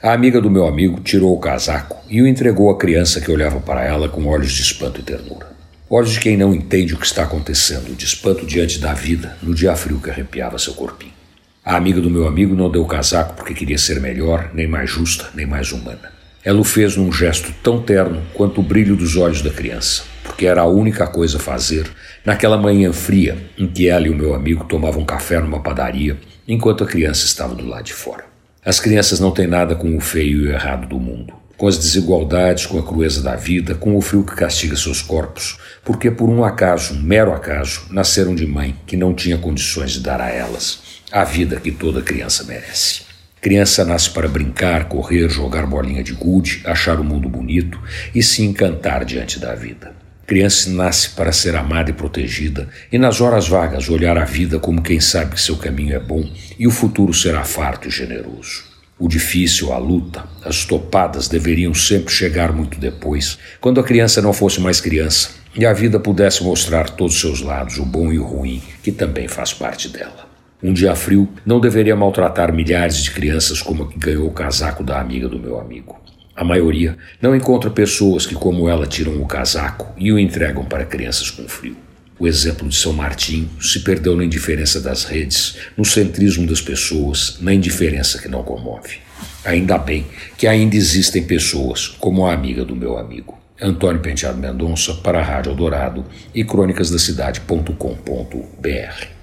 A amiga do meu amigo tirou o casaco e o entregou à criança que olhava para ela com olhos de espanto e ternura. Olhos de quem não entende o que está acontecendo, de espanto diante da vida, no dia frio que arrepiava seu corpinho. A amiga do meu amigo não deu o casaco porque queria ser melhor, nem mais justa, nem mais humana. Ela o fez num gesto tão terno quanto o brilho dos olhos da criança, porque era a única coisa a fazer naquela manhã fria em que ela e o meu amigo tomavam café numa padaria enquanto a criança estava do lado de fora. As crianças não têm nada com o feio e o errado do mundo, com as desigualdades, com a crueza da vida, com o frio que castiga seus corpos, porque por um acaso, um mero acaso, nasceram de mãe que não tinha condições de dar a elas a vida que toda criança merece. Criança nasce para brincar, correr, jogar bolinha de gude, achar o mundo bonito e se encantar diante da vida. Criança nasce para ser amada e protegida, e nas horas vagas olhar a vida como quem sabe que seu caminho é bom e o futuro será farto e generoso. O difícil, a luta, as topadas deveriam sempre chegar muito depois, quando a criança não fosse mais criança e a vida pudesse mostrar todos os seus lados, o bom e o ruim, que também faz parte dela. Um dia frio não deveria maltratar milhares de crianças como a que ganhou o casaco da amiga do meu amigo. A maioria não encontra pessoas que, como ela, tiram o casaco e o entregam para crianças com frio. O exemplo de São Martinho se perdeu na indiferença das redes, no centrismo das pessoas, na indiferença que não comove. Ainda bem que ainda existem pessoas como a amiga do meu amigo. Antônio Penteado Mendonça para a Rádio Eldorado e crônicasdacidade.com.br.